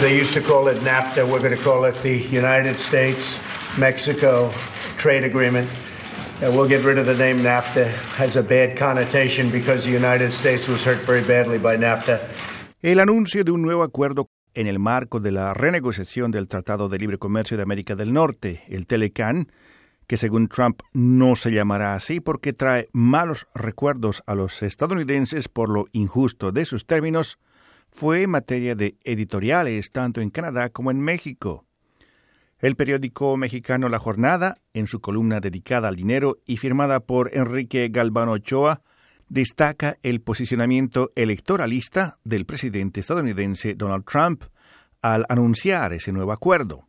They used to call it NAFTA. We're going to call it the United States Mexico Trade Agreement. Uh, we'll get rid of the name NAFTA. It has a bad connotation because the United States was hurt very badly by NAFTA. El anuncio de un nuevo acuerdo en el marco de la renegociación del Tratado de Libre Comercio de América del Norte, el Telecan, que según Trump no se llamará así porque trae malos recuerdos a los estadounidenses por lo injusto de sus términos, fue materia de editoriales tanto en Canadá como en México. El periódico mexicano La Jornada, en su columna dedicada al dinero y firmada por Enrique Galvano Ochoa, destaca el posicionamiento electoralista del presidente estadounidense Donald Trump al anunciar ese nuevo acuerdo.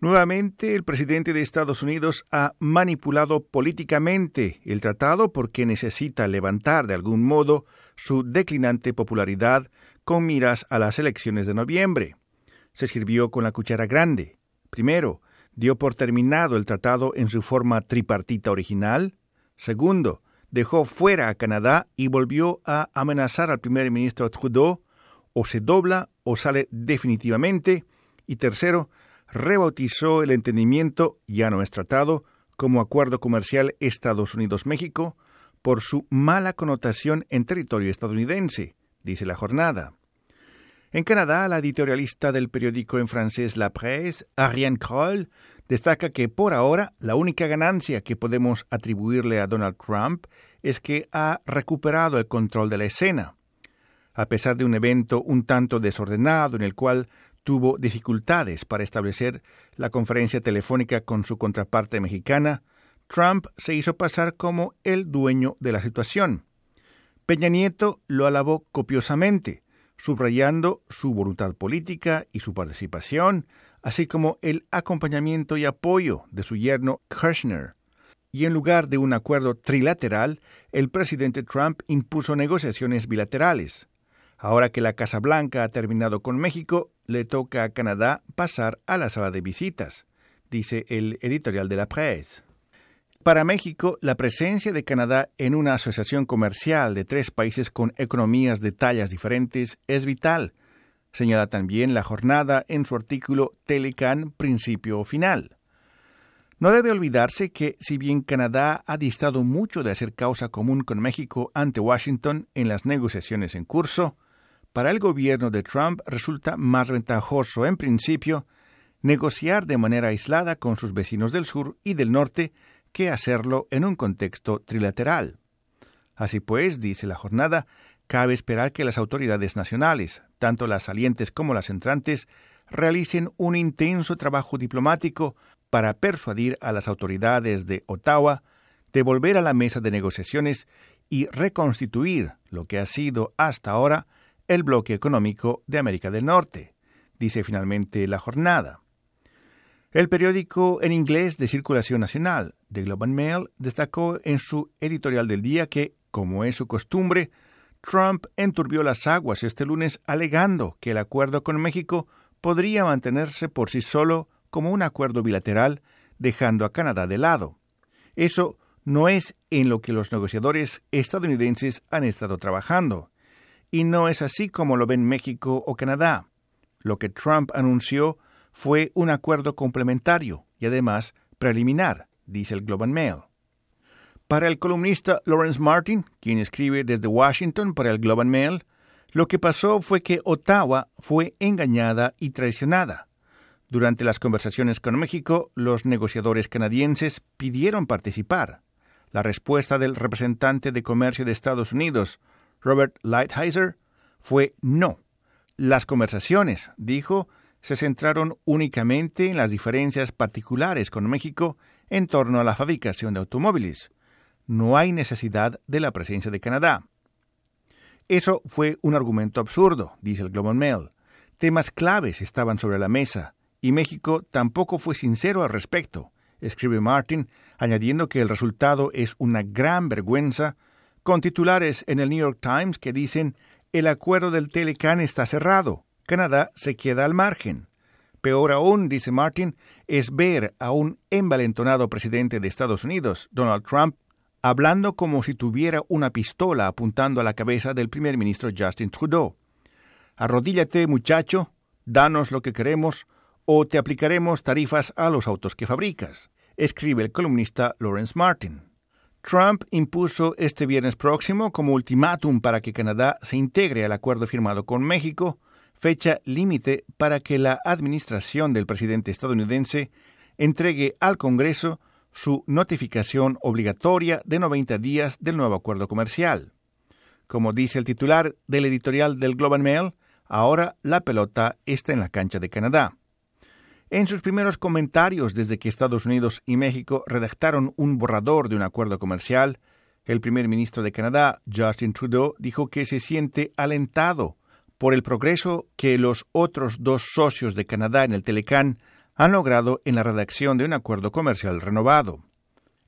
Nuevamente, el presidente de Estados Unidos ha manipulado políticamente el tratado porque necesita levantar de algún modo su declinante popularidad con miras a las elecciones de noviembre. Se sirvió con la cuchara grande. Primero, dio por terminado el tratado en su forma tripartita original. Segundo, dejó fuera a Canadá y volvió a amenazar al primer ministro Trudeau o se dobla o sale definitivamente. Y tercero, rebautizó el entendimiento, ya no es tratado, como Acuerdo Comercial Estados Unidos-México por su mala connotación en territorio estadounidense, dice la jornada. En Canadá, la editorialista del periódico en francés La Presse, Ariane Kroll, destaca que por ahora la única ganancia que podemos atribuirle a Donald Trump es que ha recuperado el control de la escena. A pesar de un evento un tanto desordenado en el cual tuvo dificultades para establecer la conferencia telefónica con su contraparte mexicana, Trump se hizo pasar como el dueño de la situación. Peña Nieto lo alabó copiosamente, subrayando su voluntad política y su participación, así como el acompañamiento y apoyo de su yerno Kirchner. Y en lugar de un acuerdo trilateral, el presidente Trump impuso negociaciones bilaterales. Ahora que la Casa Blanca ha terminado con México, le toca a Canadá pasar a la sala de visitas, dice el editorial de la Presse. Para México, la presencia de Canadá en una asociación comercial de tres países con economías de tallas diferentes es vital, señala también la jornada en su artículo Telecan Principio o Final. No debe olvidarse que, si bien Canadá ha distado mucho de hacer causa común con México ante Washington en las negociaciones en curso, para el gobierno de Trump resulta más ventajoso, en principio, negociar de manera aislada con sus vecinos del sur y del norte que hacerlo en un contexto trilateral. Así pues, dice la jornada, cabe esperar que las autoridades nacionales, tanto las salientes como las entrantes, realicen un intenso trabajo diplomático para persuadir a las autoridades de Ottawa de volver a la mesa de negociaciones y reconstituir lo que ha sido hasta ahora el bloque económico de América del Norte, dice finalmente la jornada. El periódico en inglés de circulación nacional, The Globe and Mail, destacó en su editorial del día que, como es su costumbre, Trump enturbió las aguas este lunes alegando que el acuerdo con México podría mantenerse por sí solo como un acuerdo bilateral, dejando a Canadá de lado. Eso no es en lo que los negociadores estadounidenses han estado trabajando, y no es así como lo ven México o Canadá. Lo que Trump anunció fue un acuerdo complementario y además preliminar, dice el Globe and Mail. Para el columnista Lawrence Martin, quien escribe desde Washington para el Globe and Mail, lo que pasó fue que Ottawa fue engañada y traicionada. Durante las conversaciones con México, los negociadores canadienses pidieron participar. La respuesta del representante de comercio de Estados Unidos, Robert Lighthizer, fue no. Las conversaciones, dijo, se centraron únicamente en las diferencias particulares con México en torno a la fabricación de automóviles. No hay necesidad de la presencia de Canadá. Eso fue un argumento absurdo, dice el Global Mail. Temas claves estaban sobre la mesa, y México tampoco fue sincero al respecto, escribe Martin, añadiendo que el resultado es una gran vergüenza con titulares en el New York Times que dicen el acuerdo del Telecan está cerrado, Canadá se queda al margen. Peor aún, dice Martin, es ver a un envalentonado presidente de Estados Unidos, Donald Trump, hablando como si tuviera una pistola apuntando a la cabeza del primer ministro Justin Trudeau. Arrodíllate, muchacho, danos lo que queremos o te aplicaremos tarifas a los autos que fabricas, escribe el columnista Lawrence Martin. Trump impuso este viernes próximo como ultimátum para que Canadá se integre al acuerdo firmado con México, fecha límite para que la administración del presidente estadounidense entregue al Congreso su notificación obligatoria de 90 días del nuevo acuerdo comercial. Como dice el titular del editorial del Globe and Mail, ahora la pelota está en la cancha de Canadá. En sus primeros comentarios desde que Estados Unidos y México redactaron un borrador de un acuerdo comercial, el primer ministro de Canadá, Justin Trudeau, dijo que se siente alentado por el progreso que los otros dos socios de Canadá en el Telecán han logrado en la redacción de un acuerdo comercial renovado.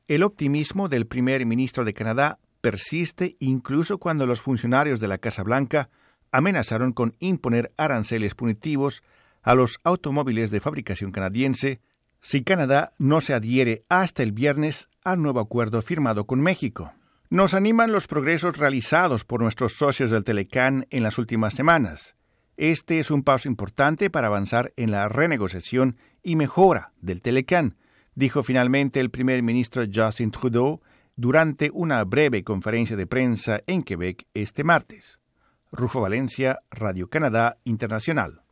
El optimismo del primer ministro de Canadá persiste incluso cuando los funcionarios de la Casa Blanca amenazaron con imponer aranceles punitivos a los automóviles de fabricación canadiense si Canadá no se adhiere hasta el viernes al nuevo acuerdo firmado con México. Nos animan los progresos realizados por nuestros socios del Telecán en las últimas semanas. Este es un paso importante para avanzar en la renegociación y mejora del Telecán, dijo finalmente el primer ministro Justin Trudeau durante una breve conferencia de prensa en Quebec este martes. Rufo Valencia, Radio Canadá Internacional.